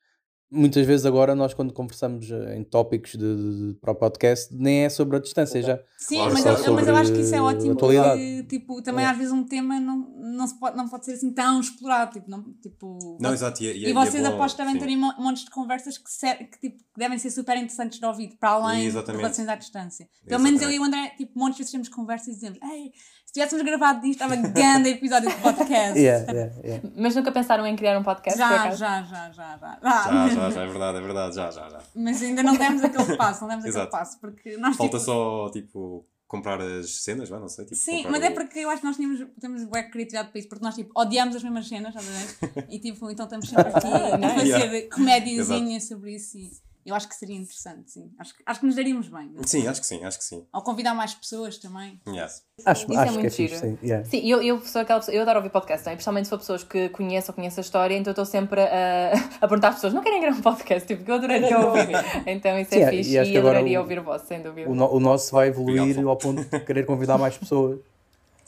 Muitas vezes agora nós, quando conversamos eh, em tópicos de, de- de- para o podcast, nem é sobre a distância já. Sim, Claro, mas, eu, mas eu acho que isso é ótimo atualidade. porque tipo, também às vezes um tema não, não, se pode, não pode ser assim tão explorado. Tipo, não, tipo, Não, exato. E, é- e, é- E e vocês é aposto devem sim. terem mo- montes de conversas que, ser- que, tipo, que devem ser super interessantes de ouvir, para além de Exatamente. relações à distância. Pelo menos eu e Exatamente. o André, tipo, montes de vezes temos conversas e dizemos: Ei, se tivéssemos gravado disto, estava grande episódio de podcast. Yeah, yeah, yeah. Mas nunca pensaram em criar um podcast? Já, acaso? já, já, já, já, Já, já, já, é verdade, é verdade, já, já, já. Mas ainda não demos aquele passo, não demos aquele passo, porque nós Falta tipo, só, tipo, comprar as cenas, não sei. Tipo, Sim, mas o- é porque eu acho que nós tínhamos, temos bué criatividade para isso, porque nós tipo, odiamos as mesmas cenas, estás a ver? E tipo, então estamos sempre aqui a fazer Yeah. comédiazinha sobre isso e eu acho que seria interessante, sim. Acho, que- acho que nos daríamos bem. né? Sim, acho que sim, acho que sim. Ou convidar mais pessoas também. Yeah. Acho, Isso é acho que é muito fixe, giro. sim. yeah. Sim, eu, eu sou aquela pessoa, eu adoro ouvir podcast, é? principalmente se for pessoas que conheço ou conheço a história, então eu estou sempre a, a perguntar às pessoas, não querem gravar um podcast? Tipo, que eu adoraria ouvir. Então isso Sim, é e fixe e, que agora adoraria o- ouvir o vosso, sem dúvida. O, no- o nosso vai evoluir Obrigado. ao ponto de querer convidar mais pessoas.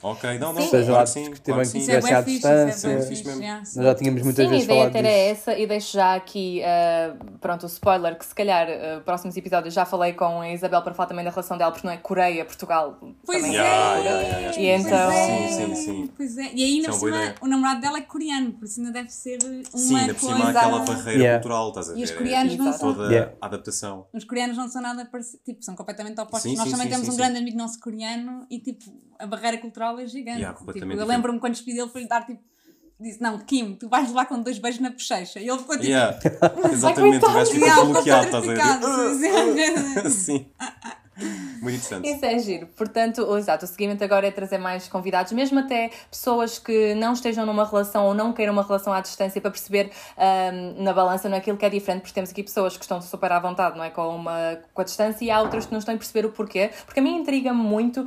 Ok, não, não, Sim. Seja claro lá que sim, que claro que também sim. Isso é à é distância. Mesmo. sim. Nós já tínhamos muitas Sim, a vezes ideia falado ter disso. é essa e deixo já aqui, ah, pronto, o spoiler, que se calhar, ah, próximos episódios já falei com a Isabel para falar também da relação dela, porque não é Coreia, Portugal. Pois também é! Yeah, yeah, yeah, yeah. E então- Pois é, Sim, sim, sim. Pois é. E ainda é por cima, ideia. o namorado dela é coreano, por isso ainda deve ser uma Sim, ainda por cima há aquela barreira Yeah. cultural, estás a ver? E os É coreanos não Exato. são... Toda Yeah. a adaptação. Os coreanos não são nada parecidos, tipo, são completamente opostos. Sim, Nós sim, também sim, temos sim, um grande amigo nosso coreano e, tipo, a barreira cultural é gigante. Yeah, tipo, eu lembro-me quando despedi dele, foi-lhe dar, tipo, disse, não, Kim, tu vais levar com dois beijos na bochecha. E ele ficou, tipo, Yeah. Exatamente, o gajo fica "Yeah, ficou bloqueado, estás a petrificado." ver? Sim. Muito interessante. Isso é giro. Portanto, o- exato, o seguimento agora é trazer mais convidados, mesmo até pessoas que não estejam numa relação ou não queiram uma relação à distância para perceber ahm, na balança não é aquilo que é diferente, porque temos aqui pessoas que estão super à vontade, não é? Com, uma, com a distância e há outras que não estão a perceber o porquê. Porque a mim intriga muito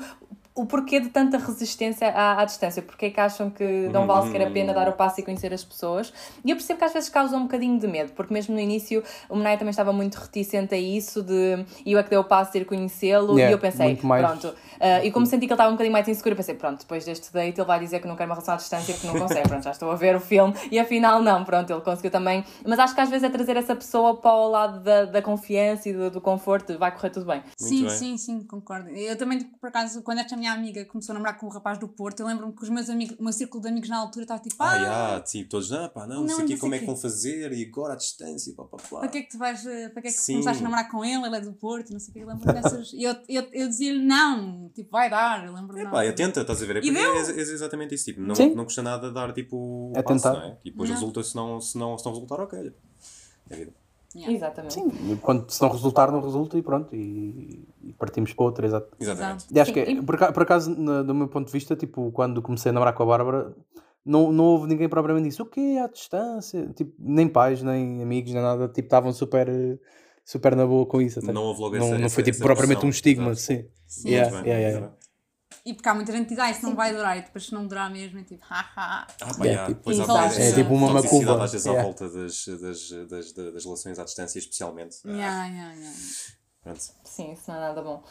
o porquê de tanta resistência à, à distância, porque é que acham que não vale sequer a pena dar o passo e conhecer as pessoas. E eu percebo que às vezes causa um bocadinho de medo, porque mesmo no início o Menai também estava muito reticente a isso, de eu é que dei o passo de ir conhecê-lo, Yeah, e eu pensei, mais- pronto, ah, e como senti que ele estava um bocadinho mais inseguro, eu pensei, pronto, depois deste date ele vai dizer que não quer uma relação à distância porque não consegue, pronto, já estou a ver o filme, e afinal não, pronto, ele conseguiu também. Mas acho que às vezes é trazer essa pessoa para o lado da, da confiança e do, do conforto, vai correr tudo bem. Sim, bem. sim, sim, concordo. Eu também, por acaso, quando esta minha amiga começou a namorar com o rapaz do Porto, eu lembro-me que os meus amigos, o meu círculo de amigos na altura estava tipo, Ah, ah, yeah, tipo, todos, ah, pá, não, não sei aqui como é que vão fazer e agora à distância, pá, pá, pá. para que é que tu vais, eh, para que é que Sim. começaste a namorar com ele, ele é do Porto, não sei o que, eu lembro dessas, e eu, eu, eu dizia-lhe não, tipo, vai dar, eu lembro É não. pá, é tenta, estás a ver? É, E porque deu. é, é exatamente isso, tipo, não, Sim. não custa nada dar, tipo, o É passo, tentar. não é? E depois Não. resulta, se não, se não, se não resultar, ok. É a vida. Yeah. Exatamente. E Quando, se não resultar, não resulta e pronto. E, e partimos para outra, exato. Exatamente. E acho Sim, que, e- por, aca- por acaso, do meu ponto de vista, tipo, quando comecei a namorar com a Bárbara, não, não houve ninguém propriamente disse o quê? À distância? Tipo, nem pais, nem amigos, nem nada. Tipo, estavam super, super na boa com isso. Até. Não houve logo não, essa- não foi essa- tipo essa propriamente um estigma, sim. Sim. Yeah, yeah, yeah. E porque há muita gente que diz, ah, isso não vai durar, e depois se não durar mesmo, é tipo, haha. Ah, pá, É, yeah, tipo, pois há É tipo uma macumba. às vezes à volta das, das, das, das, das relações à distância, especialmente. Ah, Yeah, yeah, yeah. pronto. Sim, isso não é nada bom.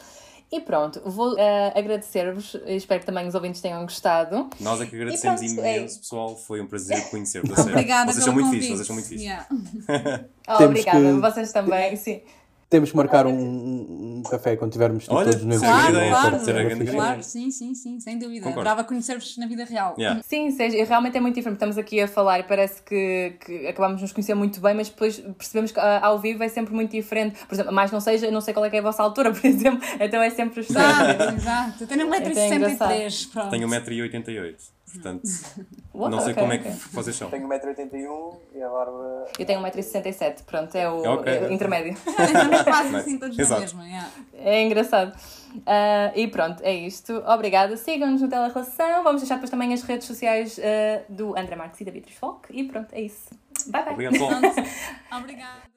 E pronto, vou ah, agradecer-vos, espero que também os ouvintes tenham gostado. Nós é que agradecemos pronto, é. imenso, pessoal. Foi um prazer conhecer-vos. Obrigada Vocês são muito fixes, vocês são muito. Yeah. Oh, Temos obrigada, que- vocês também, sim. Temos que marcar um, um- um café quando tivermos tipo, Olha, todos nos Claro, Claro, claro, grande ideia. claro, sim, sim, sim, sem dúvida. Concordo. Adorava conhecer-vos na vida real. Yeah. Sim, seja, realmente é muito diferente. Estamos aqui a falar e parece que, que acabamos de nos conhecer muito bem, mas depois percebemos que ah, ao vivo é sempre muito diferente. Por exemplo, mais não seja, não sei qual é que é a vossa altura, por exemplo, então é sempre estranho. Exato, exato. Eu tenho Então é 1,63m. Pronto. Tenho 1,88m, portanto, Uau, não sei ok, como é ok. que vocês são. Tenho 1,81m e a barba. Eu tenho 1,67m, pronto, é o é o intermédio. Estamos quase assim todos na Exato. mesma. yeah. É engraçado. Ah, e pronto, é isto. Obrigada. Sigam-nos no Telerelação. Vamos deixar depois também as redes sociais ah, do André Marques e da Beatriz Folk. E pronto, é isso. Bye bye. Obrigado. Obrigada.